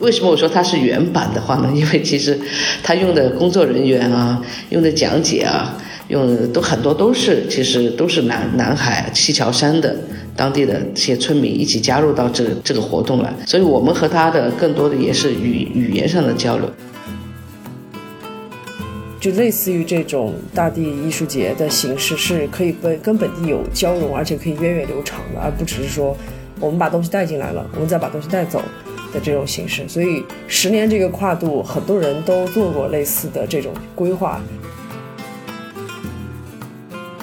为什么我说它是原版的话呢？因为其实他用的工作人员啊，用的讲解啊，用的都很多都是其实都是南南海西樵山的当地的这些村民一起加入到这个这个活动来，所以我们和他的更多的也是语语言上的交流。就类似于这种大地艺术节的形式，是可以跟跟本地有交融，而且可以源远流长的，而不只是说我们把东西带进来了，我们再把东西带走的这种形式。所以十年这个跨度，很多人都做过类似的这种规划。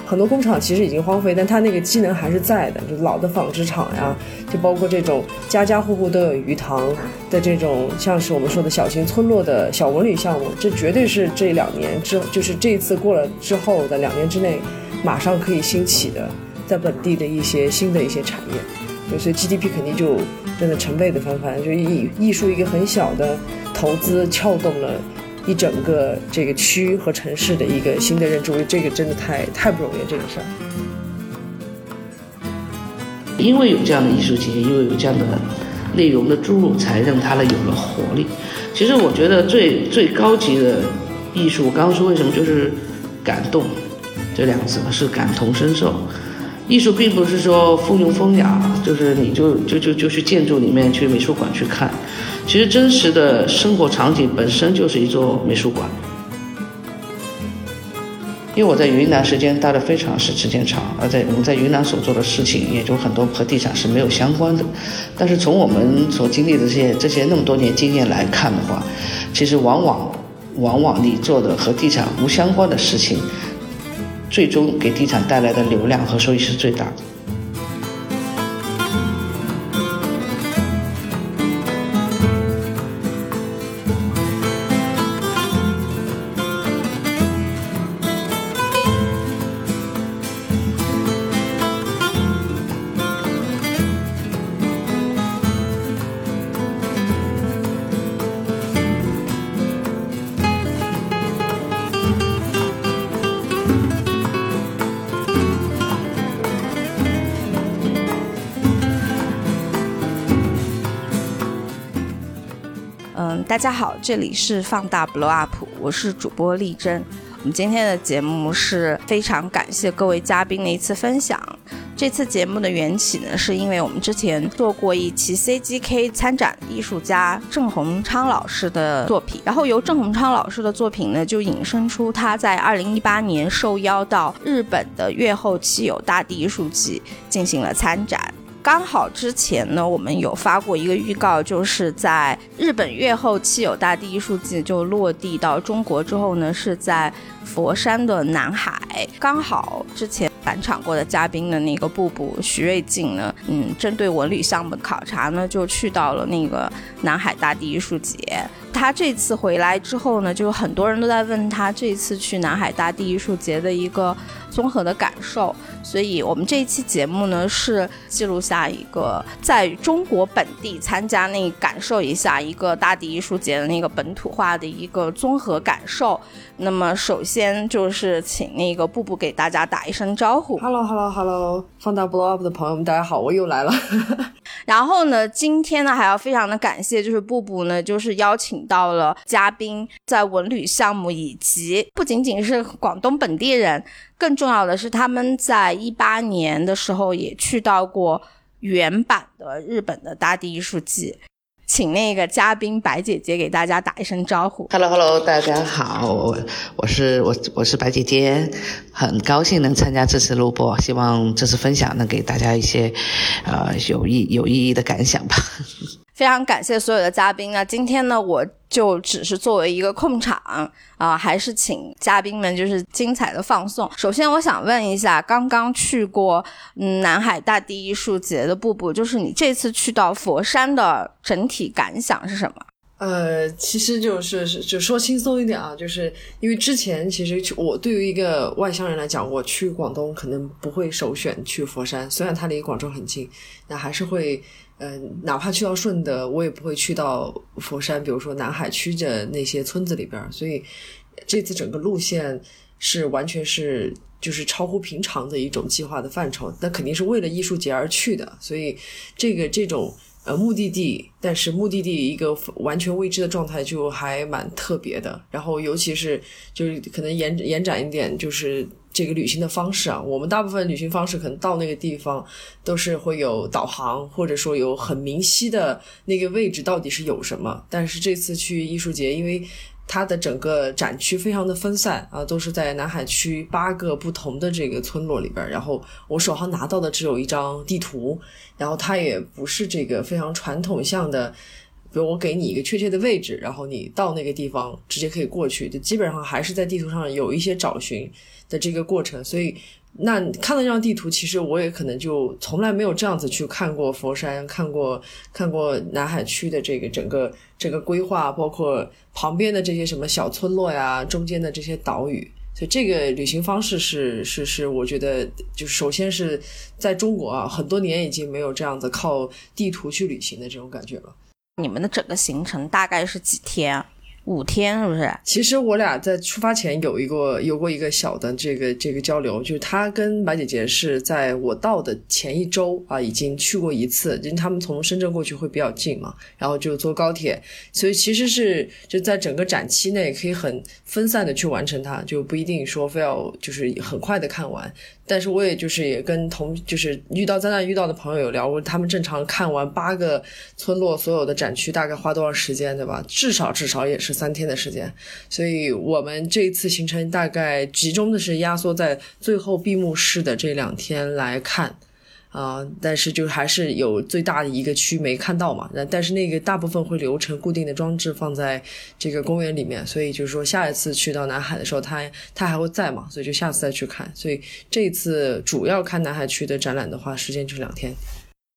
很多工厂其实已经荒废，但它那个机能还是在的，就老的纺织厂呀，就包括这种家家户户都有鱼塘的这种，像是我们说的小型村落的小文旅项目，这绝对是这两年之，就是这次过了之后的两年之内，马上可以兴起的，在本地的一些新的一些产业，所以 GDP 肯定就真的成倍的翻番，就艺艺术一个很小的投资撬动了。一整个这个区和城市的一个新的认知，这个真的太太不容易，这个事儿。因为有这样的艺术节，因为有这样的内容的注入，才让它呢有了活力。其实我觉得最最高级的艺术，我刚刚说为什么就是感动这两个字是感同身受。艺术并不是说风庸风雅，就是你就就就就去建筑里面去美术馆去看。其实真实的生活场景本身就是一座美术馆，因为我在云南时间待的非常是时间长，而在我们在云南所做的事情，也就很多和地产是没有相关的。但是从我们所经历的这些这些那么多年经验来看的话，其实往往往往你做的和地产无相关的事情，最终给地产带来的流量和收益是最大的。大家好，这里是放大 Blow Up，我是主播丽珍。我们今天的节目是非常感谢各位嘉宾的一次分享。这次节目的缘起呢，是因为我们之前做过一期 CGK 参展艺术家郑洪昌老师的作品，然后由郑洪昌老师的作品呢，就引申出他在2018年受邀到日本的越后妻有大地艺术季进行了参展。刚好之前呢，我们有发过一个预告，就是在日本越后妻有大地艺术季就落地到中国之后呢，是在佛山的南海。刚好之前返场过的嘉宾的那个布布徐瑞静呢，嗯，针对文旅项目的考察呢，就去到了那个南海大地艺术节。他这次回来之后呢，就很多人都在问他这次去南海大地艺术节的一个综合的感受。所以我们这一期节目呢，是记录下一个在中国本地参加那感受一下一个大地艺术节的那个本土化的一个综合感受。那么首先就是请那个布布给大家打一声招呼。Hello，Hello，Hello，放大 Blow Up 的朋友们，大家好，我又来了。然后呢，今天呢还要非常的感谢，就是布布呢，就是邀请到了嘉宾，在文旅项目以及不仅仅是广东本地人。更重要的是，他们在一八年的时候也去到过原版的日本的大地艺术季，请那个嘉宾白姐姐给大家打一声招呼。Hello，Hello，大家好，我我是我我是白姐姐，很高兴能参加这次录播，希望这次分享能给大家一些呃有意有意义的感想吧。非常感谢所有的嘉宾。啊今天呢，我就只是作为一个控场啊，还是请嘉宾们就是精彩的放送。首先，我想问一下，刚刚去过嗯南海大地艺术节的布布，就是你这次去到佛山的整体感想是什么？呃，其实就是就说轻松一点啊，就是因为之前其实我对于一个外乡人来讲，我去广东可能不会首选去佛山，虽然它离广州很近，那还是会。嗯，哪怕去到顺德，我也不会去到佛山，比如说南海区的那些村子里边。所以这次整个路线是完全是就是超乎平常的一种计划的范畴。那肯定是为了艺术节而去的，所以这个这种呃目的地，但是目的地一个完全未知的状态就还蛮特别的。然后尤其是就是可能延延展一点，就是这个旅行的方式啊，我们大部分旅行方式可能到那个地方都是会有导航，或者说有很明晰的那个位置到底是有什么。但是这次去艺术节，因为它的整个展区非常的分散啊，都是在南海区八个不同的这个村落里边。然后我手上拿到的只有一张地图，然后它也不是这个非常传统向的，比如我给你一个确切的位置，然后你到那个地方直接可以过去，就基本上还是在地图上有一些找寻的这个过程，所以。那看到这张地图，其实我也可能就从来没有这样子去看过佛山，看过看过南海区的这个整个整个规划，包括旁边的这些什么小村落呀，中间的这些岛屿。所以这个旅行方式是是是，我觉得就首先是在中国啊，很多年已经没有这样子靠地图去旅行的这种感觉了。你们的整个行程大概是几天？五天是不是？其实我俩在出发前有一个有过一个小的这个这个交流，就是他跟白姐姐是在我到的前一周啊，已经去过一次，因为他们从深圳过去会比较近嘛，然后就坐高铁，所以其实是就在整个展期内可以很分散的去完成它，就不一定说非要就是很快的看完。但是我也就是也跟同就是遇到在那遇到的朋友有聊过，他们正常看完八个村落所有的展区大概花多少时间，对吧？至少至少也是三天的时间。所以我们这一次行程大概集中的是压缩在最后闭幕式的这两天来看。啊，但是就还是有最大的一个区没看到嘛，那但是那个大部分会留成固定的装置放在这个公园里面，所以就是说下一次去到南海的时候，它它还会在嘛，所以就下次再去看。所以这次主要看南海区的展览的话，时间就是两天。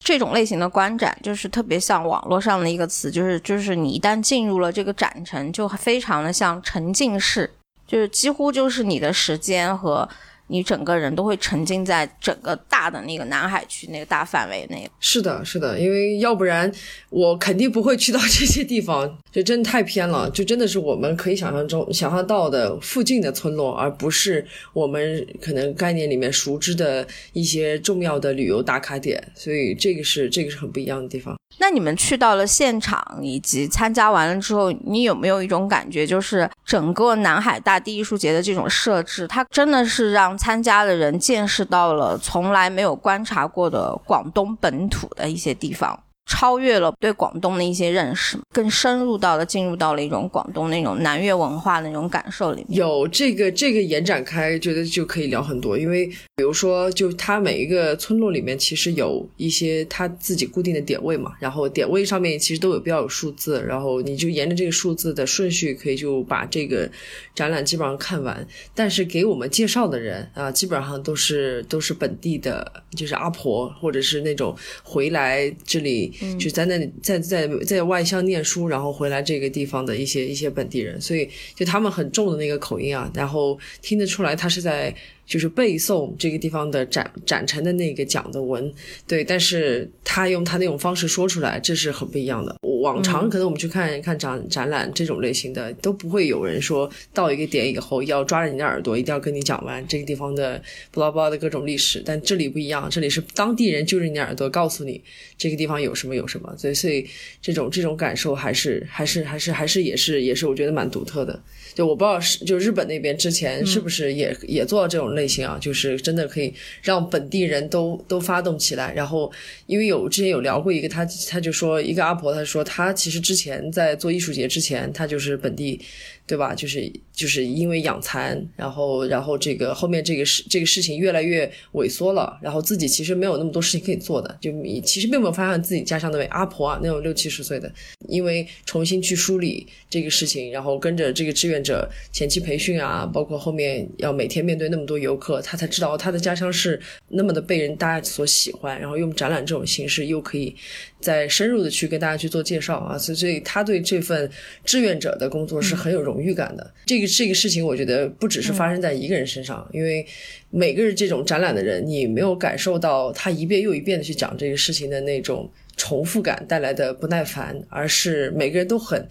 这种类型的观展就是特别像网络上的一个词，就是就是你一旦进入了这个展城，就非常的像沉浸式，就是几乎就是你的时间和。你整个人都会沉浸在整个大的那个南海区那个大范围内。是的，是的，因为要不然我肯定不会去到这些地方，就真的太偏了，就真的是我们可以想象中想象到的附近的村落，而不是我们可能概念里面熟知的一些重要的旅游打卡点。所以这个是这个是很不一样的地方。那你们去到了现场以及参加完了之后，你有没有一种感觉，就是整个南海大地艺术节的这种设置，它真的是让参加的人见识到了从来没有观察过的广东本土的一些地方？超越了对广东的一些认识，更深入到了进入到了一种广东那种南粤文化的那种感受里面。有这个这个延展开，觉得就可以聊很多。因为比如说，就它每一个村落里面其实有一些它自己固定的点位嘛，然后点位上面其实都有标有数字，然后你就沿着这个数字的顺序，可以就把这个展览基本上看完。但是给我们介绍的人啊，基本上都是都是本地的，就是阿婆或者是那种回来这里。就在那里，在在在外乡念书，然后回来这个地方的一些一些本地人，所以就他们很重的那个口音啊，然后听得出来他是在。就是背诵这个地方的展展陈的那个讲的文，对，但是他用他那种方式说出来，这是很不一样的。往常可能我们去看一看展展览这种类型的，都不会有人说到一个点以后要抓着你的耳朵，一定要跟你讲完这个地方的巴拉巴拉的各种历史。但这里不一样，这里是当地人揪着你的耳朵告诉你这个地方有什么有什么，所以所以这种这种感受还是还是还是还是也是也是我觉得蛮独特的。就我不知道是就日本那边之前是不是也也做到这种类型啊？就是真的可以让本地人都都发动起来。然后因为有之前有聊过一个，他他就说一个阿婆，他说他其实之前在做艺术节之前，他就是本地。对吧？就是就是因为养蚕，然后然后这个后面这个事这个事情越来越萎缩了，然后自己其实没有那么多事情可以做的，就其实并没有发现自己家乡那位阿婆啊，那种六七十岁的，因为重新去梳理这个事情，然后跟着这个志愿者前期培训啊，包括后面要每天面对那么多游客，他才知道他的家乡是那么的被人大家所喜欢，然后用展览这种形式又可以再深入的去跟大家去做介绍啊，所以所以他对这份志愿者的工作是很有荣。誉感的这个这个事情，我觉得不只是发生在一个人身上，因为每个人这种展览的人，你没有感受到他一遍又一遍的去讲这个事情的那种重复感带来的不耐烦，而是每个人都很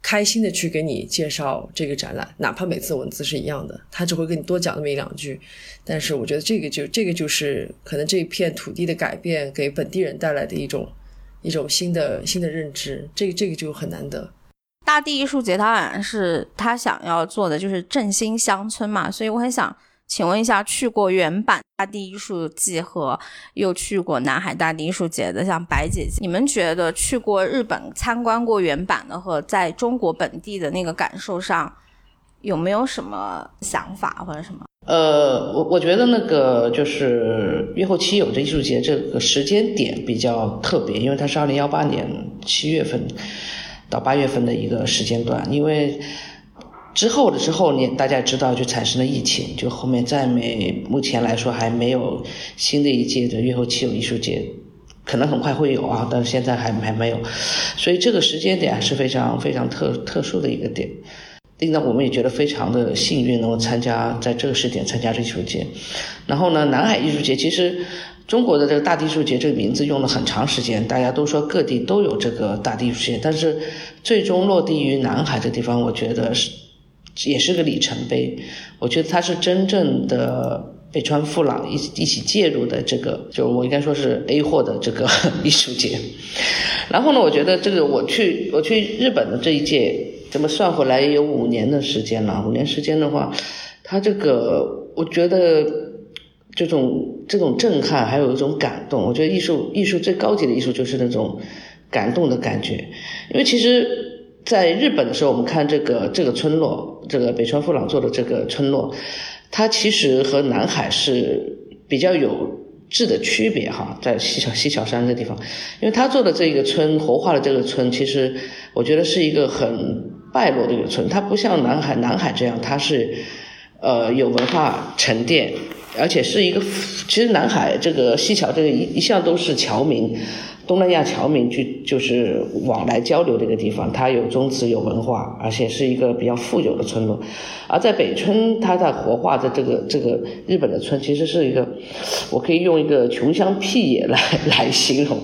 开心的去给你介绍这个展览，哪怕每次文字是一样的，他只会跟你多讲那么一两句。但是我觉得这个就这个就是可能这一片土地的改变给本地人带来的一种一种新的新的认知，这个这个就很难得。大地艺术节，它好像是他想要做的就是振兴乡村嘛，所以我很想请问一下，去过原版大地艺术季和又去过南海大地艺术节的，像白姐姐，你们觉得去过日本参观过原版的和在中国本地的那个感受上，有没有什么想法或者什么？呃，我我觉得那个就是越后期有这艺术节这个时间点比较特别，因为它是二零幺八年七月份。到八月份的一个时间段，因为之后的之后，你大家知道就产生了疫情，就后面再没，目前来说还没有新的一届的月后期有艺术节，可能很快会有啊，但是现在还还没有，所以这个时间点是非常非常特特殊的一个点，令到我们也觉得非常的幸运能够参加在这个时点参加这艺术节，然后呢，南海艺术节其实。中国的这个大地艺术节这个名字用了很长时间，大家都说各地都有这个大地艺术节，但是最终落地于南海这地方，我觉得是也是个里程碑。我觉得它是真正的北川富朗一一起介入的这个，就我应该说是 A 货的这个艺术节。然后呢，我觉得这个我去我去日本的这一届，这么算回来也有五年的时间了。五年时间的话，它这个我觉得。这种这种震撼，还有一种感动。我觉得艺术艺术最高级的艺术就是那种感动的感觉。因为其实，在日本的时候，我们看这个这个村落，这个北川富朗做的这个村落，它其实和南海是比较有质的区别哈。在西桥西桥山这地方，因为他做的这个村活化的这个村，其实我觉得是一个很败落的一个村。它不像南海南海这样，它是呃有文化沉淀。而且是一个，其实南海这个西桥这个一一向都是侨民，东南亚侨民去就是往来交流的一个地方，它有宗祠有文化，而且是一个比较富有的村落。而在北村，它在活化的这个这个日本的村，其实是一个，我可以用一个穷乡僻野来来形容，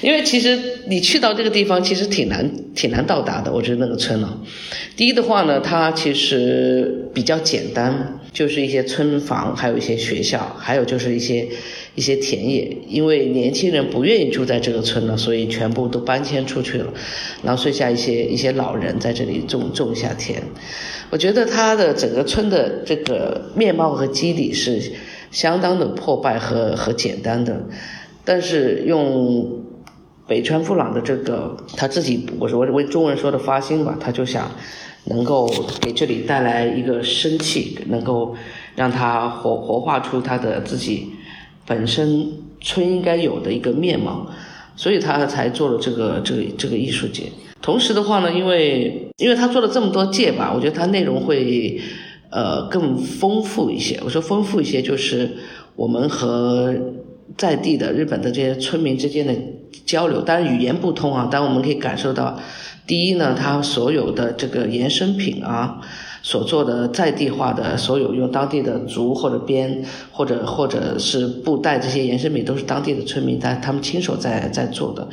因为其实你去到这个地方，其实挺难挺难到达的。我觉得那个村呢，第一的话呢，它其实比较简单。就是一些村房，还有一些学校，还有就是一些一些田野。因为年轻人不愿意住在这个村了，所以全部都搬迁出去了，然后剩下一些一些老人在这里种种一下田。我觉得他的整个村的这个面貌和基底是相当的破败和和简单的，但是用北川富朗的这个他自己，我说我为中文说的发心吧，他就想。能够给这里带来一个生气，能够让他活活化出他的自己本身村应该有的一个面貌，所以他才做了这个这个这个艺术节。同时的话呢，因为因为他做了这么多届吧，我觉得他内容会呃更丰富一些。我说丰富一些，就是我们和在地的日本的这些村民之间的交流，当然语言不通啊，但我们可以感受到。第一呢，它所有的这个衍生品啊，所做的在地化的所有用当地的竹或者编或者或者是布袋这些衍生品，都是当地的村民他他们亲手在在做的，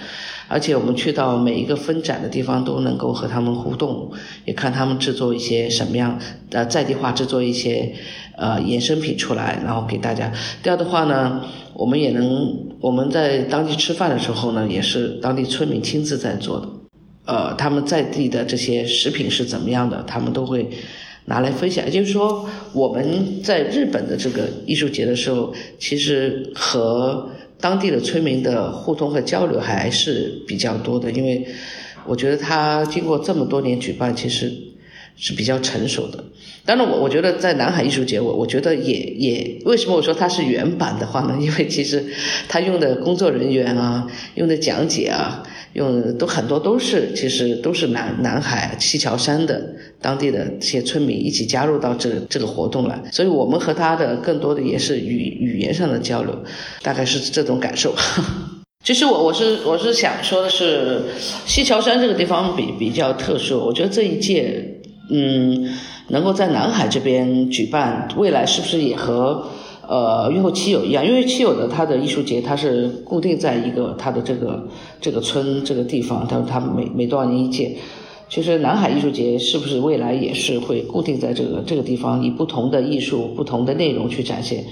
而且我们去到每一个分展的地方都能够和他们互动，也看他们制作一些什么样呃在地化制作一些呃衍生品出来，然后给大家。第二的话呢，我们也能我们在当地吃饭的时候呢，也是当地村民亲自在做的。呃，他们在地的这些食品是怎么样的，他们都会拿来分享。也就是说，我们在日本的这个艺术节的时候，其实和当地的村民的互动和交流还是比较多的。因为我觉得他经过这么多年举办，其实是比较成熟的。当然，我我觉得在南海艺术节，我我觉得也也为什么我说它是原版的话呢？因为其实他用的工作人员啊，用的讲解啊。用都很多都是，其实都是南南海西樵山的当地的这些村民一起加入到这这个活动来，所以我们和他的更多的也是语语言上的交流，大概是这种感受。其实我我是我是想说的是，西樵山这个地方比比较特殊，我觉得这一届嗯能够在南海这边举办，未来是不是也和？呃，越后七友一样，因为七友的它的艺术节，它是固定在一个它的这个这个村这个地方，它它每每多少年一届。其实南海艺术节是不是未来也是会固定在这个这个地方，以不同的艺术、不同的内容去展现？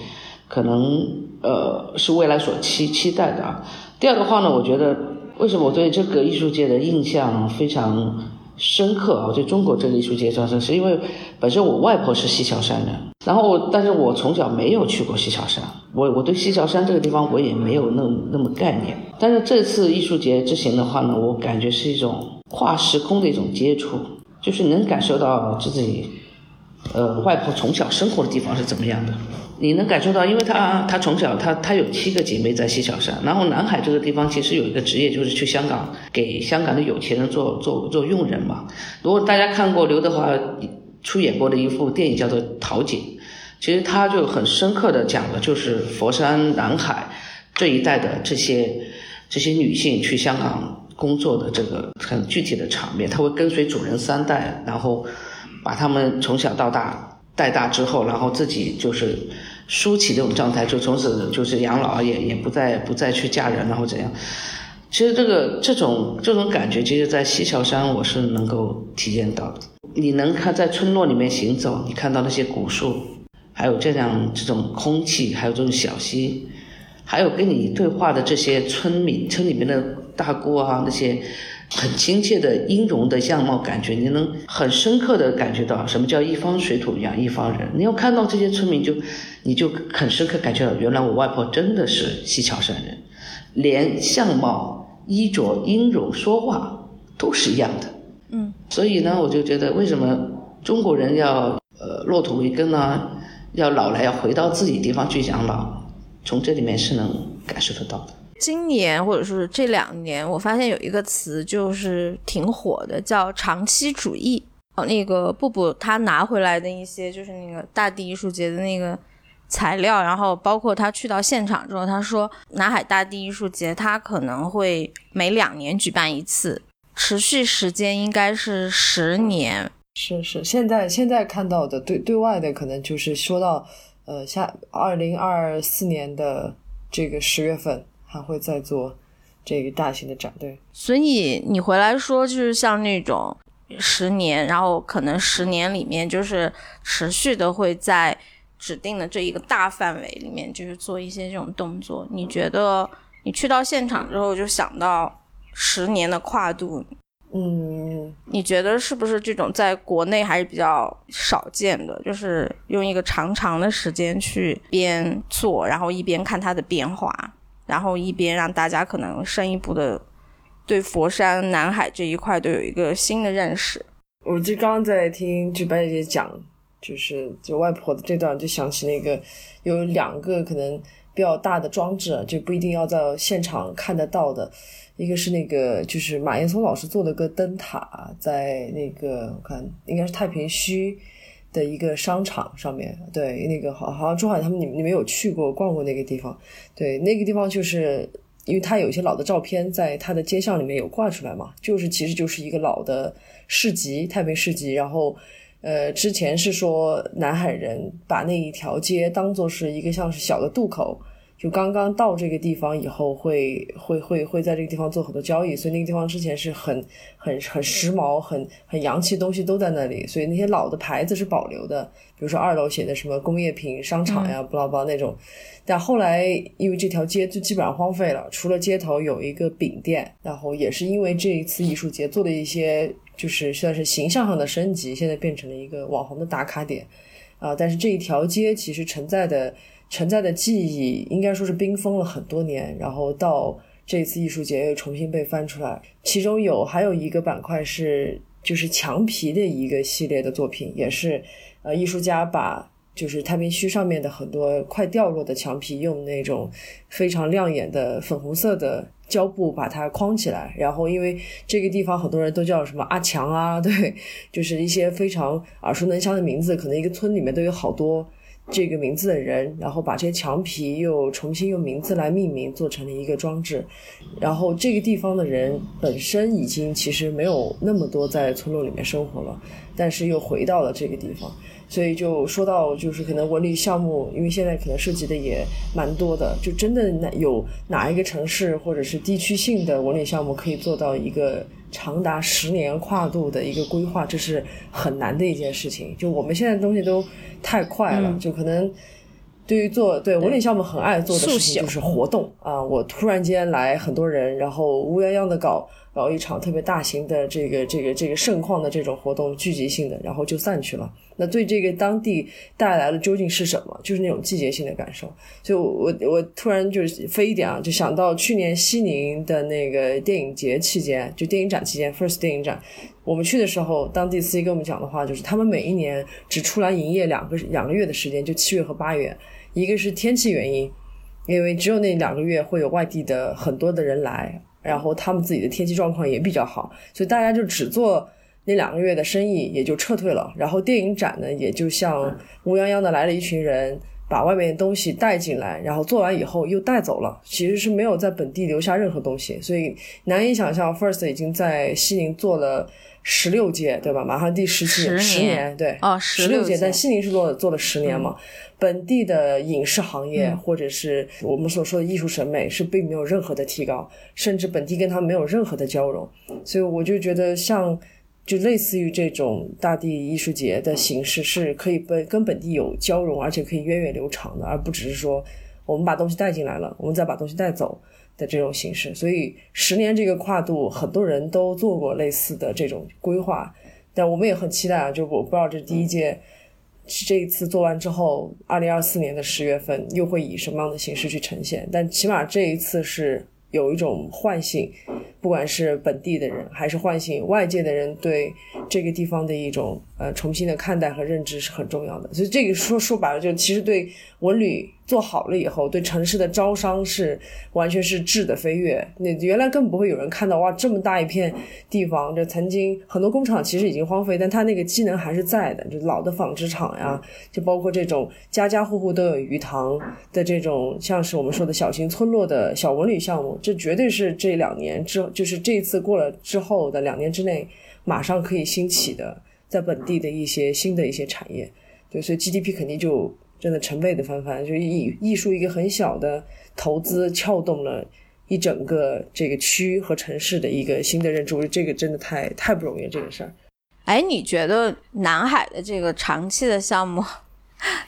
可能呃是未来所期期待的。第二个话呢，我觉得。为什么我对这个艺术界的印象非常深刻啊？我对中国这个艺术界上是因为本身我外婆是西樵山人，然后但是我从小没有去过西樵山，我我对西樵山这个地方我也没有那那么概念。但是这次艺术节之行的话呢，我感觉是一种跨时空的一种接触，就是能感受到自己，呃，外婆从小生活的地方是怎么样的。你能感受到，因为他他从小他他有七个姐妹在西樵山，然后南海这个地方其实有一个职业就是去香港给香港的有钱人做做做佣人嘛。如果大家看过刘德华出演过的一部电影叫做《桃姐》，其实他就很深刻的讲的就是佛山南海这一带的这些这些女性去香港工作的这个很具体的场面，他会跟随主人三代，然后把他们从小到大带大之后，然后自己就是。舒淇这种状态，就从此就是养老，也也不再不再去嫁人，然后怎样？其实这个这种这种感觉，其实，在西樵山我是能够体验到的。你能看在村落里面行走，你看到那些古树，还有这样这种空气，还有这种小溪，还有跟你对话的这些村民，村里面的大姑啊，那些。很亲切的音容的样貌感觉，你能很深刻的感觉到什么叫一方水土养一方人。你要看到这些村民，就你就很深刻感觉到，原来我外婆真的是西樵山人，连相貌、衣着、音容、说话都是一样的。嗯，所以呢，我就觉得为什么中国人要呃落土为根呢？要老来要回到自己地方去养老，从这里面是能感受得到的。今年或者是这两年，我发现有一个词就是挺火的，叫长期主义。哦，那个布布他拿回来的一些就是那个大地艺术节的那个材料，然后包括他去到现场之后，他说南海大地艺术节他可能会每两年举办一次，持续时间应该是十年。是是，现在现在看到的对对外的可能就是说到呃，下二零二四年的这个十月份。还会再做这个大型的展，对。所以你回来说，就是像那种十年，然后可能十年里面就是持续的会在指定的这一个大范围里面，就是做一些这种动作。你觉得你去到现场之后，就想到十年的跨度，嗯，你觉得是不是这种在国内还是比较少见的？就是用一个长长的时间去边做，然后一边看它的变化。然后一边让大家可能深一步的对佛山南海这一块都有一个新的认识。我就刚刚在听就白姐姐讲，就是就外婆的这段，就想起那个有两个可能比较大的装置，就不一定要在现场看得到的。一个是那个就是马岩松老师做的个灯塔，在那个我看应该是太平墟。的一个商场上面对那个好好像珠海他们你你们有去过逛过那个地方？对，那个地方就是因为它有一些老的照片在它的街巷里面有挂出来嘛，就是其实就是一个老的市集，太平市集。然后呃，之前是说南海人把那一条街当做是一个像是小的渡口。就刚刚到这个地方以后，会会会会在这个地方做很多交易，所以那个地方之前是很很很时髦、很很洋气东西都在那里，所以那些老的牌子是保留的，比如说二楼写的什么工业品商场呀，不拉不拉那种。但后来因为这条街就基本上荒废了，除了街头有一个饼店，然后也是因为这一次艺术节做了一些就是算是形象上的升级，现在变成了一个网红的打卡点啊。但是这一条街其实承载的。存在的记忆应该说是冰封了很多年，然后到这次艺术节又重新被翻出来。其中有还有一个板块是就是墙皮的一个系列的作品，也是呃艺术家把就是太平区上面的很多快掉落的墙皮，用那种非常亮眼的粉红色的胶布把它框起来。然后因为这个地方很多人都叫什么阿强啊，对，就是一些非常耳熟能详的名字，可能一个村里面都有好多。这个名字的人，然后把这些墙皮又重新用名字来命名，做成了一个装置。然后这个地方的人本身已经其实没有那么多在村落里面生活了，但是又回到了这个地方。所以就说到，就是可能文旅项目，因为现在可能涉及的也蛮多的，就真的哪有哪一个城市或者是地区性的文旅项目可以做到一个。长达十年跨度的一个规划，这是很难的一件事情。就我们现在东西都太快了，就可能对于做对文旅项目很爱做的事情就是活动啊！我突然间来很多人，然后乌泱泱的搞。搞一场特别大型的这个这个这个盛况的这种活动，聚集性的，然后就散去了。那对这个当地带来的究竟是什么？就是那种季节性的感受。就我我突然就是飞一点啊，就想到去年西宁的那个电影节期间，就电影展期间，First 电影展，我们去的时候，当地司机跟我们讲的话就是，他们每一年只出来营业两个两个月的时间，就七月和八月，一个是天气原因，因为只有那两个月会有外地的很多的人来。然后他们自己的天气状况也比较好，所以大家就只做那两个月的生意，也就撤退了。然后电影展呢，也就像乌泱泱的来了一群人，把外面的东西带进来，然后做完以后又带走了，其实是没有在本地留下任何东西。所以难以想象，First 已经在西宁做了十六届，对吧？马上第十七十年，对，哦，十六届，但西宁是做做了十年嘛。本地的影视行业，或者是我们所说的艺术审美，是并没有任何的提高，甚至本地跟他没有任何的交融。所以我就觉得，像就类似于这种大地艺术节的形式，是可以本跟本地有交融，而且可以源远流长的，而不只是说我们把东西带进来了，我们再把东西带走的这种形式。所以十年这个跨度，很多人都做过类似的这种规划，但我们也很期待啊！就我不知道这第一届。这一次做完之后，二零二四年的十月份又会以什么样的形式去呈现？但起码这一次是有一种唤醒，不管是本地的人，还是唤醒外界的人对这个地方的一种呃重新的看待和认知是很重要的。所以这个说说白了，就其实对文旅。做好了以后，对城市的招商是完全是质的飞跃。那原来根本不会有人看到哇，这么大一片地方，这曾经很多工厂其实已经荒废，但它那个机能还是在的。就老的纺织厂呀，就包括这种家家户户都有鱼塘的这种，像是我们说的小型村落的小文旅项目，这绝对是这两年之，就是这一次过了之后的两年之内，马上可以兴起的，在本地的一些新的一些产业。对，所以 GDP 肯定就。真的成倍的翻番，就艺艺术一个很小的投资，撬动了一整个这个区和城市的一个新的认知，我觉得这个真的太太不容易了这个事儿。哎，你觉得南海的这个长期的项目，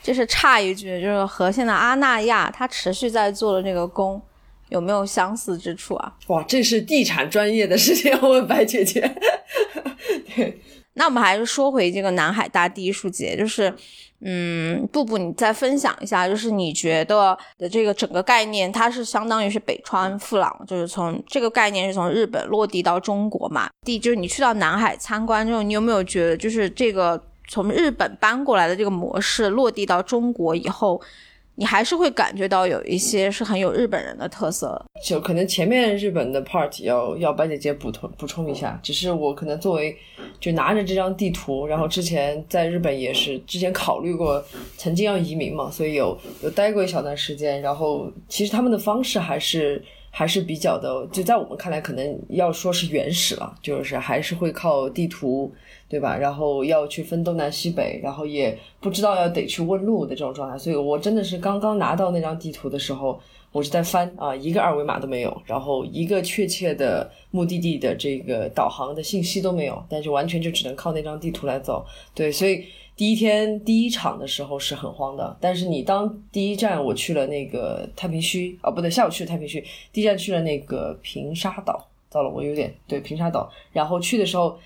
就是差一句，就是和现在阿那亚他持续在做的这个工，有没有相似之处啊？哇，这是地产专业的事情，要问白姐姐。对，那我们还是说回这个南海大地艺术节，就是。嗯，布布，你再分享一下，就是你觉得的这个整个概念，它是相当于是北川富朗，就是从这个概念是从日本落地到中国嘛？第就是你去到南海参观之后，你有没有觉得就是这个从日本搬过来的这个模式落地到中国以后？你还是会感觉到有一些是很有日本人的特色，就可能前面日本的 part 要要白姐姐补充补充一下。只是我可能作为就拿着这张地图，然后之前在日本也是之前考虑过，曾经要移民嘛，所以有有待过一小段时间。然后其实他们的方式还是还是比较的，就在我们看来可能要说是原始了，就是还是会靠地图。对吧？然后要去分东南西北，然后也不知道要得去问路的这种状态，所以我真的是刚刚拿到那张地图的时候，我是在翻啊，一个二维码都没有，然后一个确切的目的地的这个导航的信息都没有，但是完全就只能靠那张地图来走。对，所以第一天第一场的时候是很慌的，但是你当第一站我去了那个太平区，哦不对，下午去了太平区，第一站去了那个平沙岛，糟了，我有点对平沙岛，然后去的时候。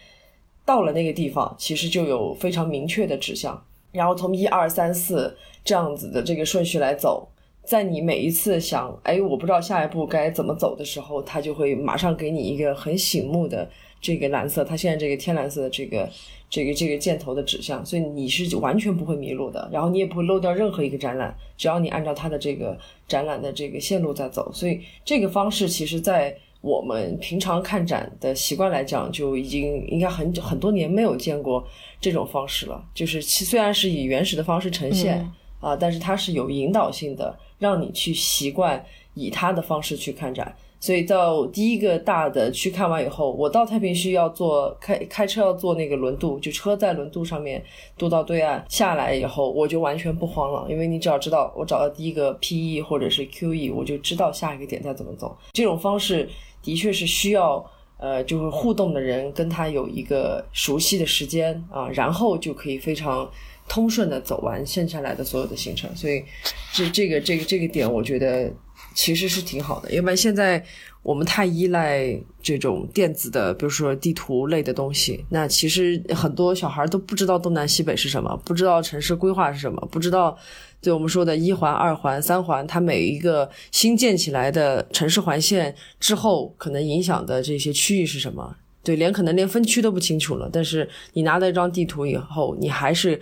到了那个地方，其实就有非常明确的指向，然后从一二三四这样子的这个顺序来走，在你每一次想，哎，我不知道下一步该怎么走的时候，它就会马上给你一个很醒目的这个蓝色，它现在这个天蓝色的这个这个这个箭头的指向，所以你是完全不会迷路的，然后你也不会漏掉任何一个展览，只要你按照它的这个展览的这个线路在走，所以这个方式其实，在。我们平常看展的习惯来讲，就已经应该很很多年没有见过这种方式了。就是其虽然是以原始的方式呈现啊，但是它是有引导性的，让你去习惯以它的方式去看展。所以到第一个大的去看完以后，我到太平区要坐开开车要坐那个轮渡，就车在轮渡上面渡到对岸下来以后，我就完全不慌了，因为你只要知道我找到第一个 PE 或者是 QE，我就知道下一个点再怎么走。这种方式。的确是需要，呃，就是互动的人跟他有一个熟悉的时间啊，然后就可以非常通顺的走完剩下来的所有的行程。所以这这个这个这个点，我觉得其实是挺好的，要不然现在。我们太依赖这种电子的，比如说地图类的东西。那其实很多小孩都不知道东南西北是什么，不知道城市规划是什么，不知道对我们说的一环、二环、三环，它每一个新建起来的城市环线之后可能影响的这些区域是什么？对，连可能连分区都不清楚了。但是你拿到一张地图以后，你还是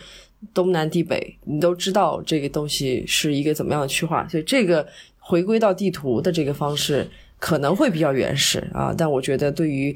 东南地北，你都知道这个东西是一个怎么样的区划。所以这个回归到地图的这个方式。可能会比较原始啊，但我觉得对于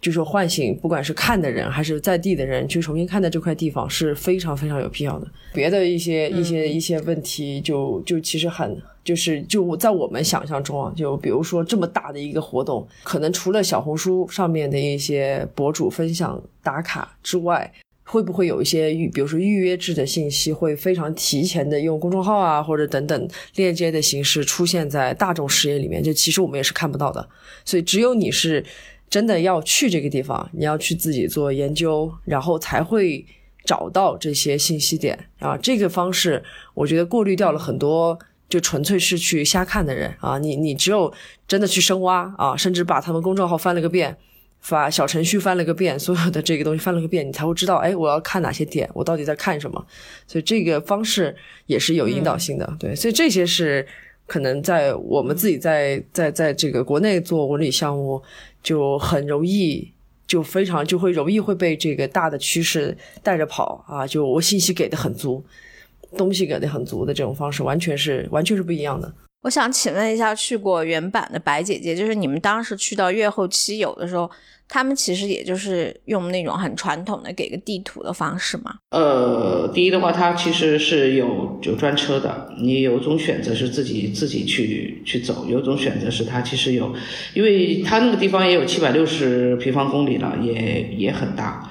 就是唤醒，不管是看的人还是在地的人，去重新看待这块地方是非常非常有必要的。别的一些一些一些问题，就就其实很就是就在我们想象中啊，就比如说这么大的一个活动，可能除了小红书上面的一些博主分享打卡之外。会不会有一些预，比如说预约制的信息，会非常提前的用公众号啊，或者等等链接的形式出现在大众视野里面？就其实我们也是看不到的。所以只有你是真的要去这个地方，你要去自己做研究，然后才会找到这些信息点啊。这个方式我觉得过滤掉了很多就纯粹是去瞎看的人啊。你你只有真的去深挖啊，甚至把他们公众号翻了个遍。发小程序翻了个遍，所有的这个东西翻了个遍，你才会知道，哎，我要看哪些点，我到底在看什么。所以这个方式也是有引导性的，对。所以这些是可能在我们自己在在在这个国内做文旅项目，就很容易，就非常就会容易会被这个大的趋势带着跑啊。就我信息给的很足，东西给的很足的这种方式，完全是完全是不一样的。我想请问一下，去过原版的白姐姐，就是你们当时去到越后期有的时候。他们其实也就是用那种很传统的给个地图的方式嘛。呃，第一的话，它其实是有有专车的，你有种选择是自己自己去去走，有种选择是它其实有，因为它那个地方也有七百六十平方公里了，也也很大，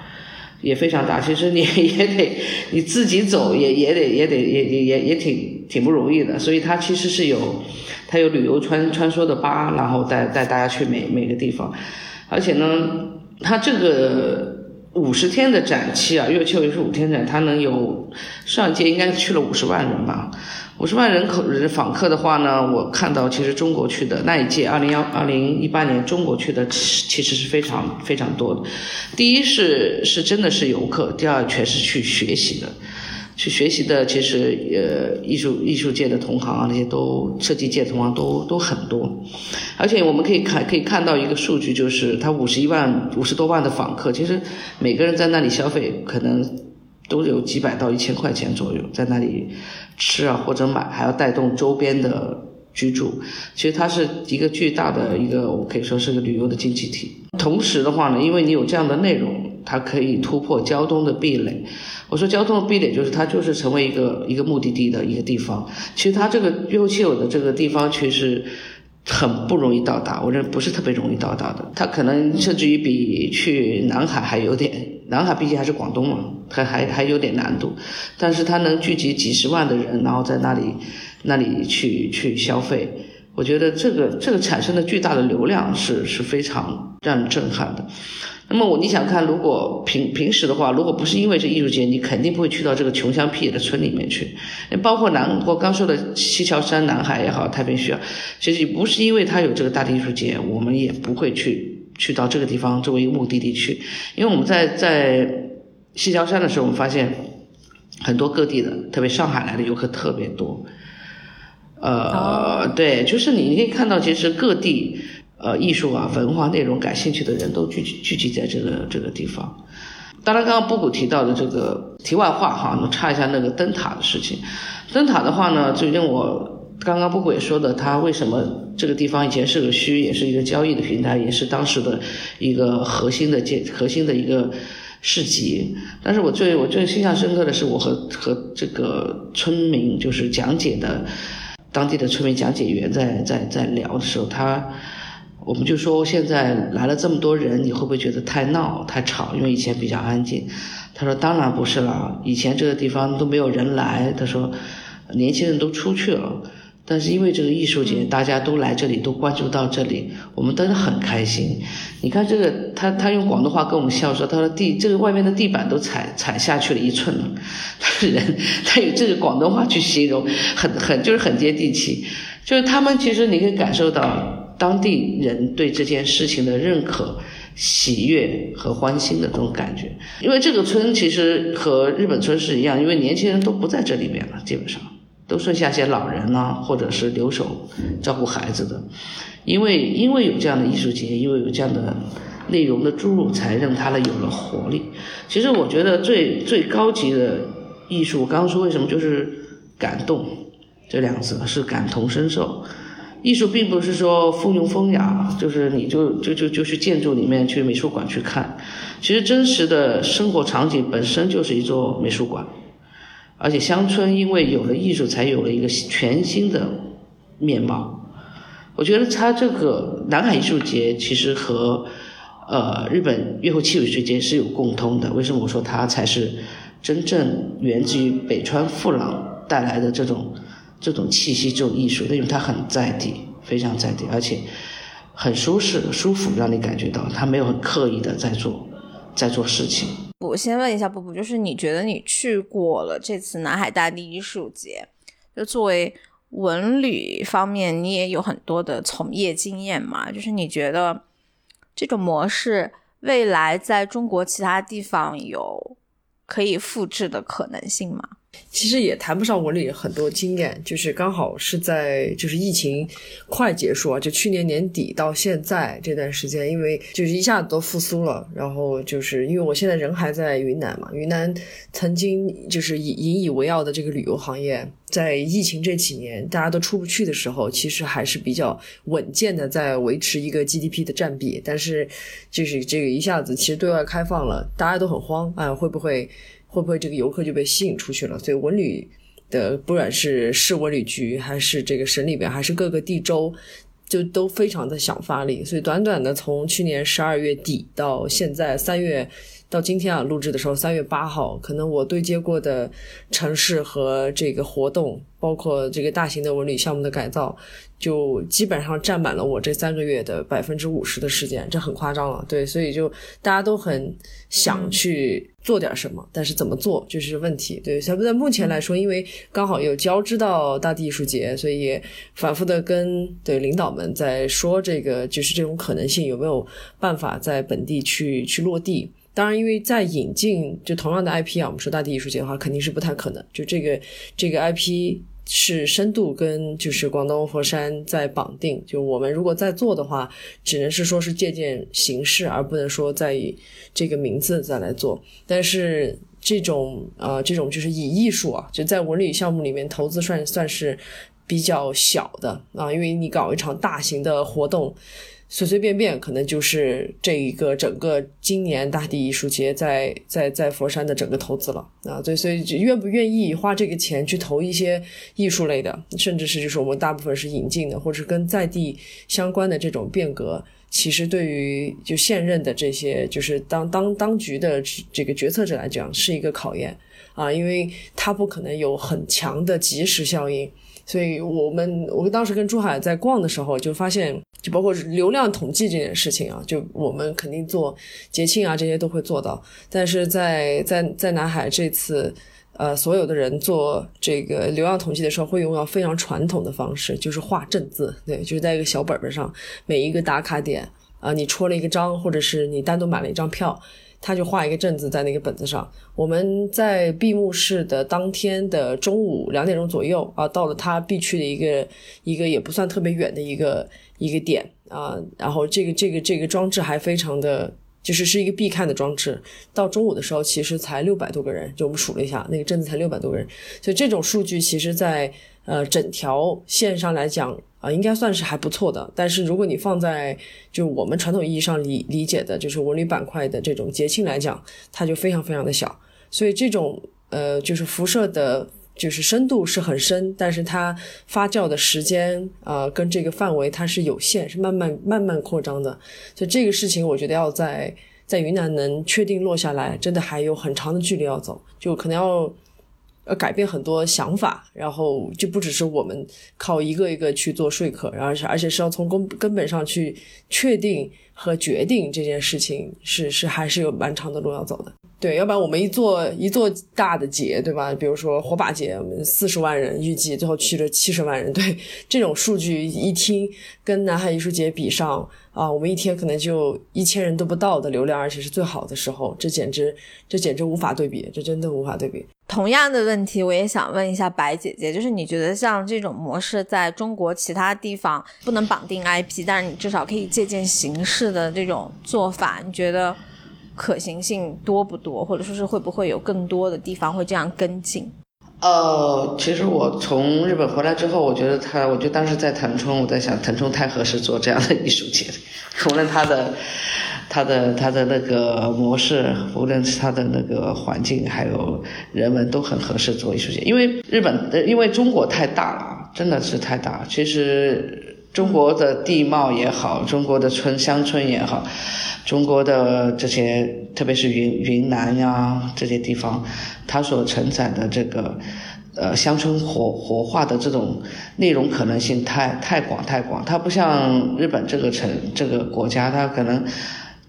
也非常大。其实你 也得你自己走，也也得也得也也也也挺挺不容易的。所以它其实是有，它有旅游穿穿梭的巴，然后带带大家去每每个地方。而且呢，它这个五十天的展期啊，月球也是五天展，它能有上届应该去了五十万人吧？五十万人口人访客的话呢，我看到其实中国去的那一届二零幺二零一八年中国去的其实是非常非常多的。第一是是真的是游客，第二全是去学习的。去学习的，其实呃，艺术艺术界的同行啊，那些都设计界同行都都很多，而且我们可以看可以看到一个数据，就是他五十一万五十多万的访客，其实每个人在那里消费可能都有几百到一千块钱左右，在那里吃啊或者买，还要带动周边的居住，其实它是一个巨大的一个，我可以说是个旅游的经济体。同时的话呢，因为你有这样的内容，它可以突破交通的壁垒。我说交通的壁垒就是它就是成为一个一个目的地的一个地方。其实它这个越后期有的这个地方其实很不容易到达，我认为不是特别容易到达的。它可能甚至于比去南海还有点，南海毕竟还是广东嘛，它还还有点难度。但是它能聚集几十万的人，然后在那里那里去去消费，我觉得这个这个产生的巨大的流量是是非常让人震撼的。那么我你想看，如果平平时的话，如果不是因为这艺术节，你肯定不会去到这个穷乡僻野的村里面去。包括南，我刚说的西樵山、南海也好，太平区啊，其实不是因为它有这个大的艺术节，我们也不会去去到这个地方作为一个目的地去。因为我们在在西樵山的时候，我们发现很多各地的，特别上海来的游客特别多。呃，对，就是你你可以看到，其实各地。呃，艺术啊，文化内容感兴趣的人都聚集聚集在这个这个地方。当然，刚刚布谷提到的这个题外话哈，能插一下那个灯塔的事情。灯塔的话呢，最近我刚刚布谷也说的，它为什么这个地方以前是个墟，也是一个交易的平台，也是当时的一个核心的建核心的一个市集。但是我最我最印象深刻的是，我和和这个村民就是讲解的当地的村民讲解员在在在聊的时候，他。我们就说现在来了这么多人，你会不会觉得太闹太吵？因为以前比较安静。他说当然不是了，以前这个地方都没有人来。他说年轻人都出去了。但是因为这个艺术节，大家都来这里，都关注到这里，我们都很开心。你看这个，他他用广东话跟我们笑说，他说地这个外面的地板都踩踩下去了一寸了。他人他有这个广东话去形容，很很就是很接地气。就是他们其实你可以感受到当地人对这件事情的认可、喜悦和欢欣的这种感觉。因为这个村其实和日本村是一样，因为年轻人都不在这里面了，基本上。都剩下些老人呢，或者是留守照顾孩子的，因为因为有这样的艺术节，因为有这样的内容的注入，才让它呢有了活力。其实我觉得最最高级的艺术，刚刚说为什么就是感动这两个字是感同身受。艺术并不是说风庸风雅，就是你就就就就去建筑里面去美术馆去看，其实真实的生活场景本身就是一座美术馆。而且乡村因为有了艺术，才有了一个全新的面貌。我觉得它这个南海艺术节其实和呃日本越后器艺术节是有共通的。为什么我说它才是真正源自于北川富朗带来的这种这种气息、这种艺术？因为它很在地，非常在地，而且很舒适、舒服，让你感觉到它没有刻意的在做在做事情。我先问一下布布，就是你觉得你去过了这次南海大地艺术节，就作为文旅方面，你也有很多的从业经验嘛？就是你觉得这种模式未来在中国其他地方有可以复制的可能性吗？其实也谈不上文旅很多经验，就是刚好是在就是疫情快结束啊，就去年年底到现在这段时间，因为就是一下子都复苏了，然后就是因为我现在人还在云南嘛，云南曾经就是以引以为傲的这个旅游行业，在疫情这几年大家都出不去的时候，其实还是比较稳健的在维持一个 GDP 的占比，但是就是这个一下子其实对外开放了，大家都很慌啊，会不会？会不会这个游客就被吸引出去了？所以文旅的不管是市文旅局，还是这个省里边，还是各个地州，就都非常的想发力。所以短短的从去年十二月底到现在三月，到今天啊录制的时候三月八号，可能我对接过的城市和这个活动。包括这个大型的文旅项目的改造，就基本上占满了我这三个月的百分之五十的时间，这很夸张了。对，所以就大家都很想去做点什么，但是怎么做就是问题。对，小布在目前来说，因为刚好有交织到大地艺术节，所以反复的跟对领导们在说这个，就是这种可能性有没有办法在本地去去落地。当然，因为在引进就同样的 IP 啊，我们说大地艺术节的话，肯定是不太可能。就这个这个 IP。是深度跟就是广东佛山在绑定，就我们如果在做的话，只能是说是借鉴形式，而不能说在以这个名字再来做。但是这种啊这种就是以艺术啊，就在文旅项目里面投资算算是比较小的啊，因为你搞一场大型的活动。随随便便可能就是这一个整个今年大地艺术节在在在佛山的整个投资了啊，对，所以愿不愿意花这个钱去投一些艺术类的，甚至是就是我们大部分是引进的，或者跟在地相关的这种变革，其实对于就现任的这些就是当当当局的这个决策者来讲是一个考验啊，因为他不可能有很强的即时效应。所以我们我们当时跟珠海在逛的时候，就发现，就包括流量统计这件事情啊，就我们肯定做节庆啊这些都会做到，但是在在在南海这次，呃，所有的人做这个流量统计的时候，会用到非常传统的方式，就是画正字，对，就是在一个小本本上，每一个打卡点啊，你戳了一个章，或者是你单独买了一张票。他就画一个正字在那个本子上。我们在闭幕式的当天的中午两点钟左右啊，到了他必去的一个一个也不算特别远的一个一个点啊。然后这个这个这个装置还非常的，就是是一个必看的装置。到中午的时候，其实才六百多个人，就我们数了一下，那个镇子才六百多个人。所以这种数据其实，在呃整条线上来讲。啊，应该算是还不错的。但是如果你放在就我们传统意义上理理解的，就是文旅板块的这种节庆来讲，它就非常非常的小。所以这种呃，就是辐射的，就是深度是很深，但是它发酵的时间啊，跟这个范围它是有限，是慢慢慢慢扩张的。所以这个事情，我觉得要在在云南能确定落下来，真的还有很长的距离要走，就可能要。呃改变很多想法，然后就不只是我们靠一个一个去做说客，然后而且是要从根根本上去确定和决定这件事情是是还是有蛮长的路要走的。对，要不然我们一做一做大的节，对吧？比如说火把节，我们四十万人预计最后去了七十万人，对这种数据一听，跟南海艺术节比上啊，我们一天可能就一千人都不到的流量，而且是最好的时候，这简直这简直无法对比，这真的无法对比。同样的问题，我也想问一下白姐姐，就是你觉得像这种模式在中国其他地方不能绑定 IP，但是你至少可以借鉴形式的这种做法，你觉得？可行性多不多，或者说是会不会有更多的地方会这样跟进？呃，其实我从日本回来之后，我觉得他，我觉得当时在腾冲，我在想腾冲太合适做这样的艺术节，无论他的、他的、他的那个模式，无论是他的那个环境，还有人文，都很合适做艺术节。因为日本，因为中国太大了，真的是太大。其实中国的地貌也好，中国的村乡村也好。中国的这些，特别是云云南呀这些地方，它所承载的这个，呃，乡村活活化的这种内容可能性太太广太广。它不像日本这个城这个国家，它可能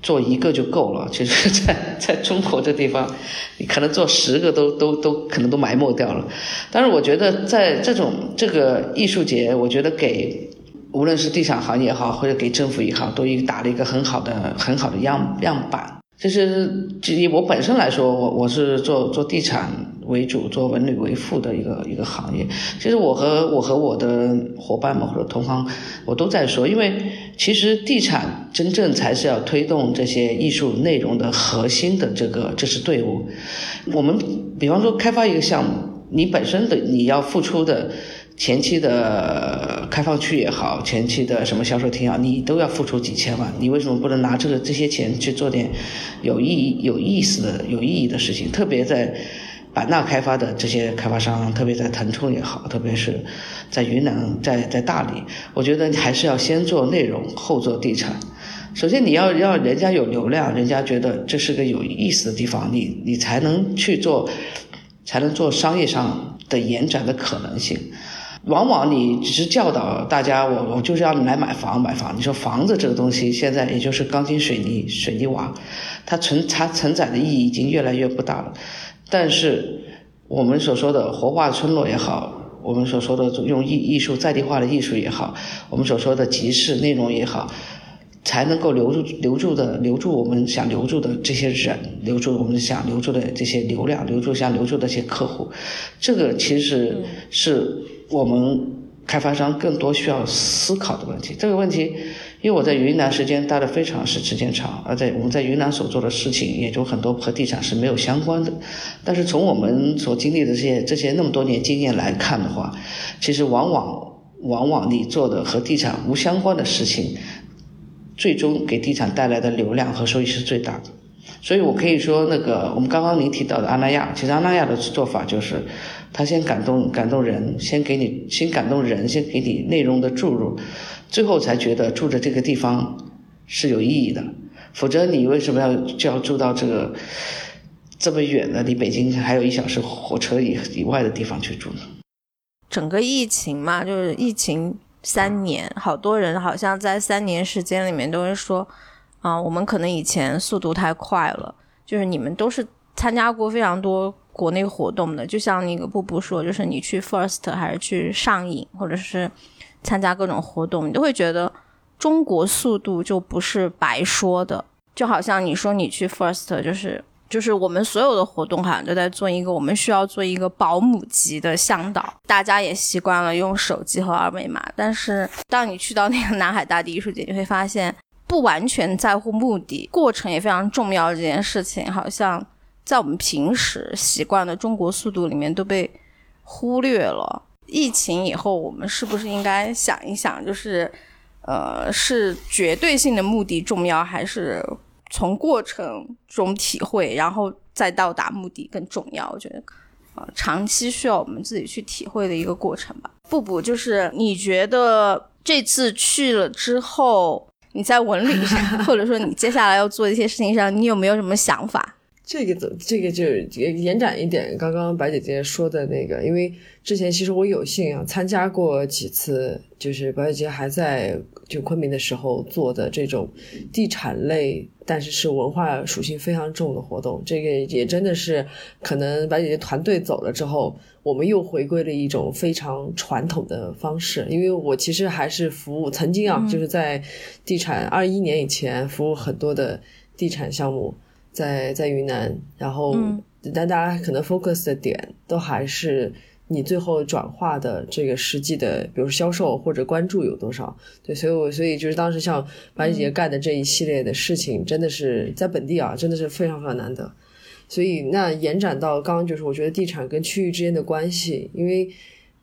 做一个就够了。其实，在在中国这地方，你可能做十个都都都可能都埋没掉了。但是我觉得，在这种这个艺术节，我觉得给。无论是地产行业也好，或者给政府也好，都已打了一个很好的、很好的样样板。就是以我本身来说，我我是做做地产为主，做文旅为副的一个一个行业。其实我和我和我的伙伴们或者同行，我都在说，因为其实地产真正才是要推动这些艺术内容的核心的这个这支队伍。我们比方说开发一个项目，你本身的你要付出的。前期的开放区也好，前期的什么销售厅啊，你都要付出几千万，你为什么不能拿这个这些钱去做点有意义、有意思的、有意义的事情？特别在版纳开发的这些开发商，特别在腾冲也好，特别是在云南、在在大理，我觉得你还是要先做内容，后做地产。首先你要要人家有流量，人家觉得这是个有意思的地方，你你才能去做，才能做商业上的延展的可能性。往往你只是教导大家，我我就是要你来买房买房。你说房子这个东西，现在也就是钢筋水泥水泥瓦，它存它承载的意义已经越来越不大了。但是我们所说的活化村落也好，我们所说的用艺艺术在地化的艺术也好，我们所说的集市内容也好，才能够留住留住的留住我们想留住的这些人，留住我们想留住的这些流量，留住想留住的这些客户。这个其实是。我们开发商更多需要思考的问题，这个问题，因为我在云南时间待的非常是时间长，而在我们在云南所做的事情，也就很多和地产是没有相关的。但是从我们所经历的这些这些那么多年经验来看的话，其实往往往往你做的和地产无相关的事情，最终给地产带来的流量和收益是最大的。所以我可以说，那个我们刚刚您提到的阿那亚，其实阿那亚的做法就是。他先感动感动人，先给你先感动人，先给你内容的注入，最后才觉得住着这个地方是有意义的。否则你为什么要就要住到这个这么远的，离北京还有一小时火车以以外的地方去住呢？整个疫情嘛，就是疫情三年，好多人好像在三年时间里面都是说，啊，我们可能以前速度太快了，就是你们都是参加过非常多。国内活动的，就像那个布布说，就是你去 First 还是去上影，或者是参加各种活动，你都会觉得中国速度就不是白说的。就好像你说你去 First，就是就是我们所有的活动好像都在做一个，我们需要做一个保姆级的向导，大家也习惯了用手机和二维码。但是当你去到那个南海大地艺术节，你会发现不完全在乎目的，过程也非常重要。这件事情好像。在我们平时习惯的中国速度里面都被忽略了。疫情以后，我们是不是应该想一想，就是，呃，是绝对性的目的重要，还是从过程中体会，然后再到达目的更重要？我觉得，呃，长期需要我们自己去体会的一个过程吧。不不，就是你觉得这次去了之后，你在文旅上，或者说你接下来要做一些事情上，你有没有什么想法？这个怎这个就延展一点，刚刚白姐姐说的那个，因为之前其实我有幸啊参加过几次，就是白姐姐还在就昆明的时候做的这种地产类，但是是文化属性非常重的活动。这个也真的是可能白姐姐团队走了之后，我们又回归了一种非常传统的方式。因为我其实还是服务曾经啊，就是在地产二一年以前服务很多的地产项目。在在云南，然后但大家可能 focus 的点都还是你最后转化的这个实际的，比如销售或者关注有多少？对，所以我所以就是当时像白姐姐干的这一系列的事情，真的是在本地啊，真的是非常非常难得。所以那延展到刚刚就是我觉得地产跟区域之间的关系，因为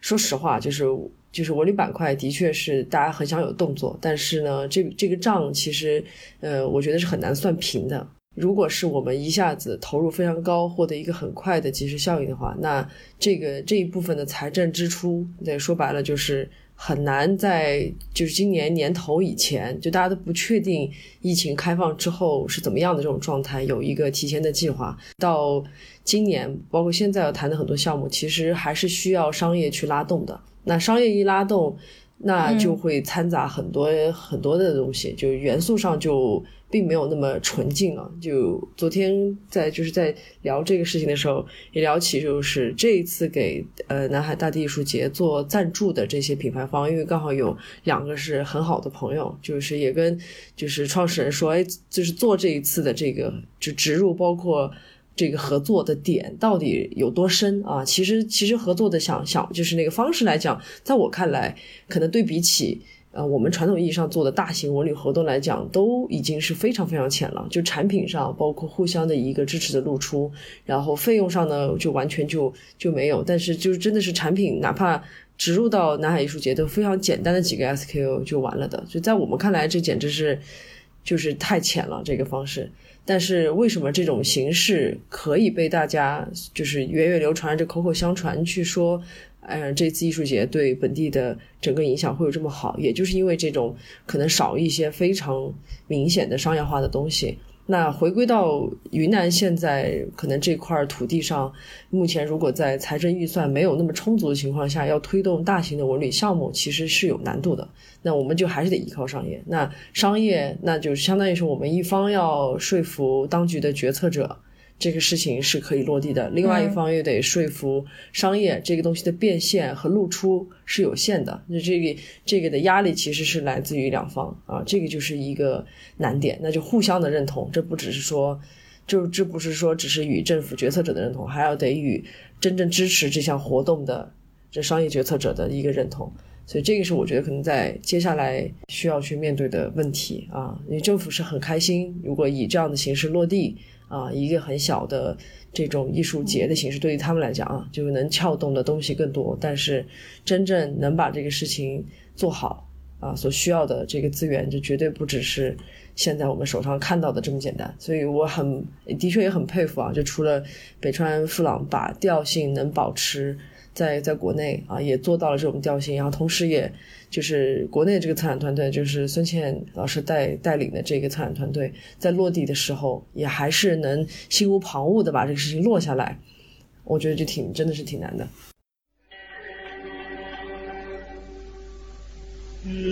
说实话，就是就是文旅板块的确是大家很想有动作，但是呢，这这个账其实呃，我觉得是很难算平的。如果是我们一下子投入非常高，获得一个很快的即时效应的话，那这个这一部分的财政支出，对，说白了就是很难在就是今年年头以前，就大家都不确定疫情开放之后是怎么样的这种状态，有一个提前的计划。到今年，包括现在要谈的很多项目，其实还是需要商业去拉动的。那商业一拉动，那就会掺杂很多很多的东西，就元素上就。并没有那么纯净了！就昨天在就是在聊这个事情的时候，也聊起就是这一次给呃南海大地艺术节做赞助的这些品牌方，因为刚好有两个是很好的朋友，就是也跟就是创始人说，哎，就是做这一次的这个就植入，包括这个合作的点到底有多深啊？其实其实合作的想想就是那个方式来讲，在我看来，可能对比起。呃，我们传统意义上做的大型文旅活动来讲，都已经是非常非常浅了。就产品上，包括互相的一个支持的露出，然后费用上呢，就完全就就没有。但是就是真的是产品，哪怕植入到南海艺术节都非常简单的几个 SKU 就完了的。就在我们看来，这简直是就是太浅了这个方式。但是为什么这种形式可以被大家就是源远流传，这口口相传去说？嗯，这次艺术节对本地的整个影响会有这么好，也就是因为这种可能少一些非常明显的商业化的东西。那回归到云南，现在可能这块土地上，目前如果在财政预算没有那么充足的情况下，要推动大型的文旅项目，其实是有难度的。那我们就还是得依靠商业。那商业，那就相当于是我们一方要说服当局的决策者。这个事情是可以落地的，另外一方又得说服商业，这个东西的变现和露出是有限的。那这个这个的压力其实是来自于两方啊，这个就是一个难点。那就互相的认同，这不只是说，就这不是说只是与政府决策者的认同，还要得与真正支持这项活动的这商业决策者的一个认同。所以这个是我觉得可能在接下来需要去面对的问题啊。因为政府是很开心，如果以这样的形式落地。啊，一个很小的这种艺术节的形式，对于他们来讲啊，就是能撬动的东西更多。但是，真正能把这个事情做好啊，所需要的这个资源，就绝对不只是现在我们手上看到的这么简单。所以，我很的确也很佩服啊，就除了北川富朗把调性能保持。在在国内啊，也做到了这种调性，然后同时也就是国内这个策展团队，就是孙倩老师带带领的这个策展团队，在落地的时候，也还是能心无旁骛的把这个事情落下来，我觉得就挺真的是挺难的。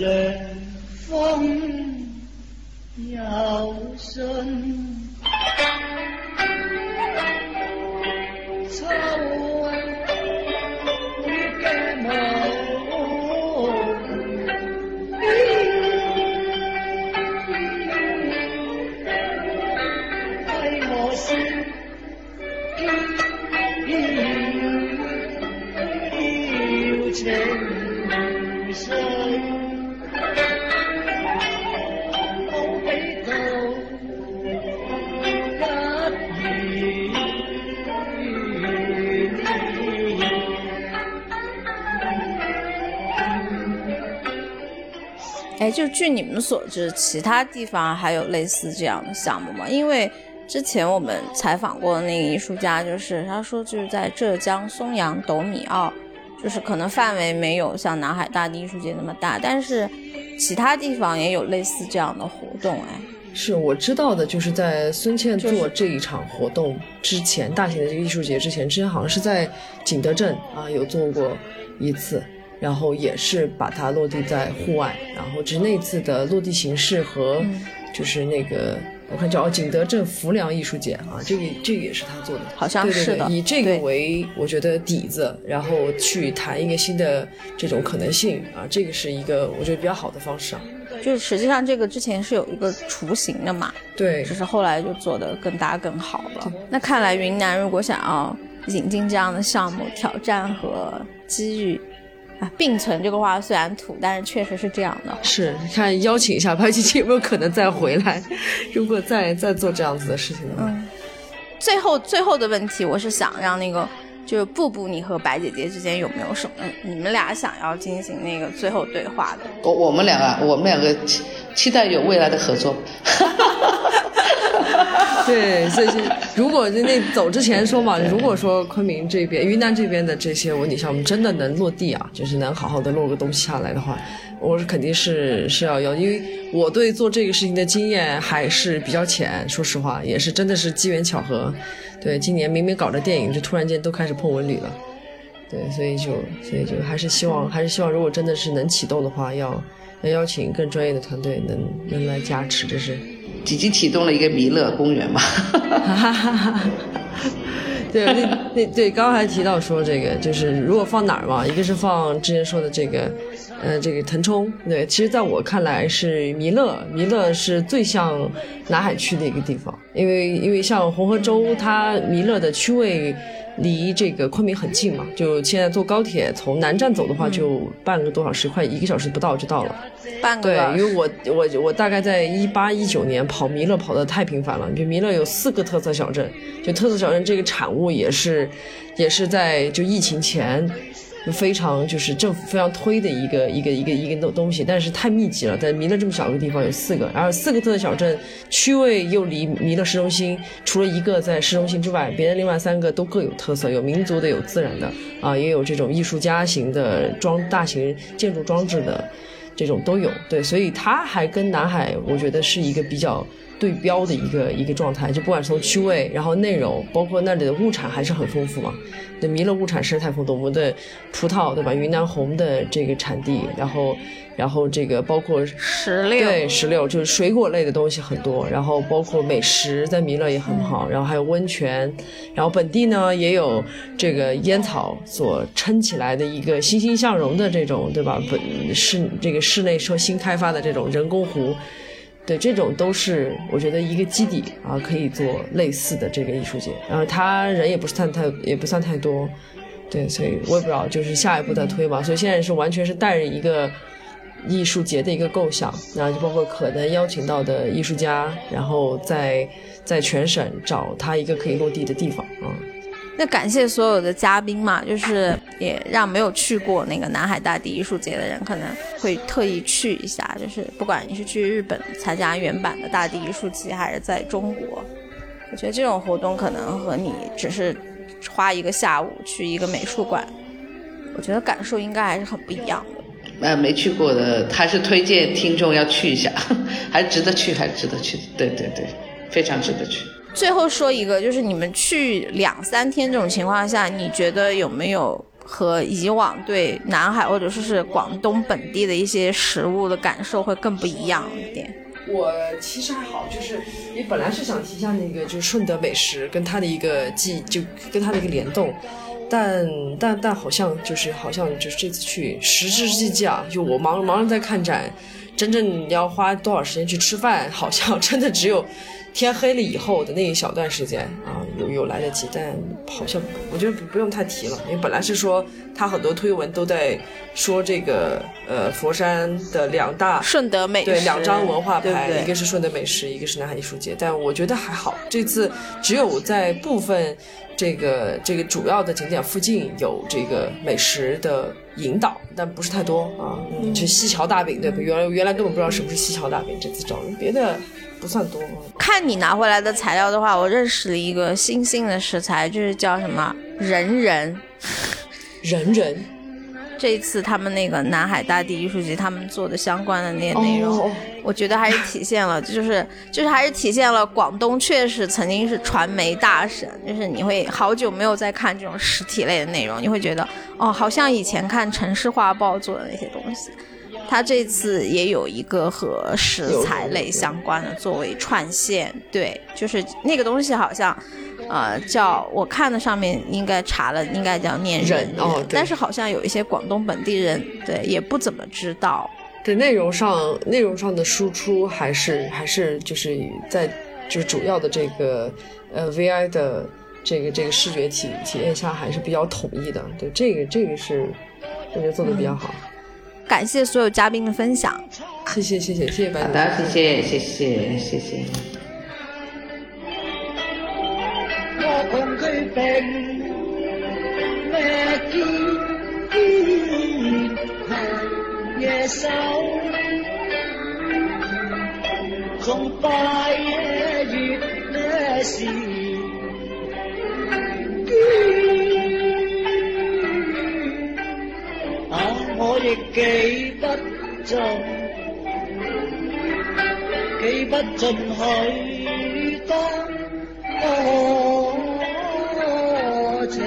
冷风摇身。梦里我先，娇情。哎，就据你们所知，其他地方还有类似这样的项目吗？因为之前我们采访过的那个艺术家，就是他说就是在浙江松阳斗米奥，就是可能范围没有像南海大地艺术节那么大，但是其他地方也有类似这样的活动。哎，是我知道的，就是在孙茜做这一场活动之前，大型的这个艺术节之前，之前好像是在景德镇啊有做过一次，然后也是把它落地在户外，然后只是那次的落地形式和就是那个。我看叫景德镇浮梁艺术节啊，这个这个也是他做的，好像是的。以这个为我觉得底子，然后去谈一个新的这种可能性啊，这个是一个我觉得比较好的方式啊。就是实际上这个之前是有一个雏形的嘛，对，只是后来就做的更大更好了。那看来云南如果想要引进这样的项目，挑战和机遇。啊，并存这个话虽然土，但是确实是这样的。是，你看邀请一下白姐姐有没有可能再回来？如果再再做这样子的事情的话，嗯。最后最后的问题，我是想让那个，就是布布，你和白姐姐之间有没有什么，你们俩想要进行那个最后对话的？我我们两个，我们两个期期待有未来的合作。对，所以如果那走之前说嘛，如果说昆明这边、云南这边的这些文体项目真的能落地啊，就是能好好的落个东西下来的话，我是肯定是是要要，因为我对做这个事情的经验还是比较浅，说实话，也是真的是机缘巧合。对，今年明明搞着电影，就突然间都开始碰文旅了。对，所以就所以就还是希望，还是希望，如果真的是能启动的话，要要邀请更专业的团队能能来加持，这是。已经启动了一个弥勒公园嘛？对，那那对，刚刚还提到说这个，就是如果放哪儿嘛，一个是放之前说的这个，呃，这个腾冲。对，其实在我看来是弥勒，弥勒是最像南海区的一个地方，因为因为像红河州，它弥勒的区位。离这个昆明很近嘛，就现在坐高铁从南站走的话，就半个多小时，快一个小时不到就到了。半个对，因为我我我大概在一八一九年跑弥勒跑的太频繁了，就弥勒有四个特色小镇，就特色小镇这个产物也是也是在就疫情前。非常就是政府非常推的一个一个一个一个东东西，但是太密集了，在弥勒这么小个地方有四个，然后四个特色小镇区位又离弥勒市中心，除了一个在市中心之外，别的另外三个都各有特色，有民族的，有自然的，啊，也有这种艺术家型的装大型建筑装置的，这种都有。对，所以它还跟南海，我觉得是一个比较对标的一个一个状态，就不管从区位，然后内容，包括那里的物产还是很丰富嘛。对弥勒物产实在太丰富，我们的葡萄对吧？云南红的这个产地，然后，然后这个包括石榴，对石榴就是水果类的东西很多，然后包括美食在弥勒也很好，然后还有温泉，然后本地呢也有这个烟草所撑起来的一个欣欣向荣的这种对吧？本室这个室内说新开发的这种人工湖。对，这种都是我觉得一个基底啊，可以做类似的这个艺术节。然后他人也不算太，也不算太多，对，所以我也不知道，就是下一步再推吧。所以现在是完全是带着一个艺术节的一个构想，然后就包括可能邀请到的艺术家，然后在在全省找他一个可以落地的地方啊。那感谢所有的嘉宾嘛，就是也让没有去过那个南海大地艺术节的人可能会特意去一下。就是不管你是去日本参加原版的大地艺术节，还是在中国，我觉得这种活动可能和你只是花一个下午去一个美术馆，我觉得感受应该还是很不一样的。呃，没去过的还是推荐听众要去一下，还值得去，还值得去。对对对，非常值得去。最后说一个，就是你们去两三天这种情况下，你觉得有没有和以往对南海或者说是广东本地的一些食物的感受会更不一样一点？我其实还好，就是你本来是想提一下那个，就是顺德美食跟它的一个记，就跟它的一个联动，但但但好像就是好像就是这次去时至之际啊，就我忙忙着在看展，真正要花多少时间去吃饭，好像真的只有。天黑了以后的那一小段时间啊，有有来得及，但好像我觉得不不用太提了，因为本来是说他很多推文都在说这个呃佛山的两大顺德美食对两张文化牌，一个是顺德美食，一个是南海艺术节，但我觉得还好，这次只有在部分这个这个主要的景点附近有这个美食的引导，但不是太多啊，就西樵大饼对，原来原来根本不知道什么是西樵大饼，这次找了别的。不算多。看你拿回来的材料的话，我认识了一个新兴的食材，就是叫什么人人人人这一次他们那个南海大地艺术节，他们做的相关的那些内容，哦我觉得还是体现了，就是就是还是体现了广东确实曾经是传媒大省，就是你会好久没有再看这种实体类的内容，你会觉得哦，好像以前看城市画报做的那些东西。他这次也有一个和食材类相关的作为串线，对，就是那个东西好像，呃，叫我看的上面应该查了，应该叫念忍人哦但是好像有一些广东本地人对也不怎么知道，对内容上内容上的输出还是还是就是在就是主要的这个呃 VI 的这个这个视觉体体验下还是比较统一的。对，这个这个是我觉得做的比较好。感谢所有嘉宾的分享。谢谢谢谢谢谢。好的，谢谢谢谢谢谢。我共佢并咩坚坚行夜手，从拜夜月嘅时坚，啊我亦记不尽。记不尽许多情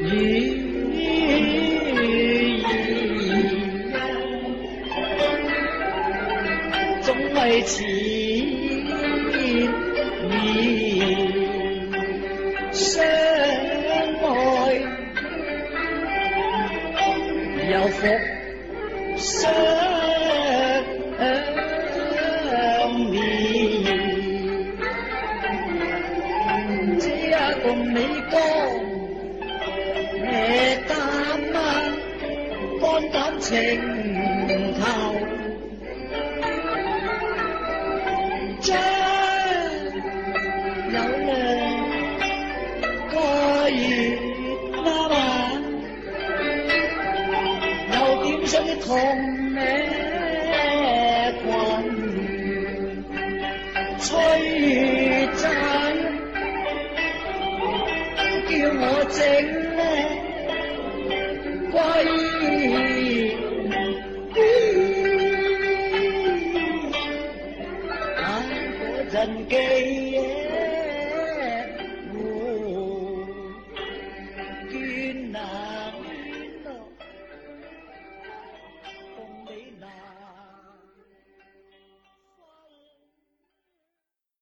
意总为缠 name.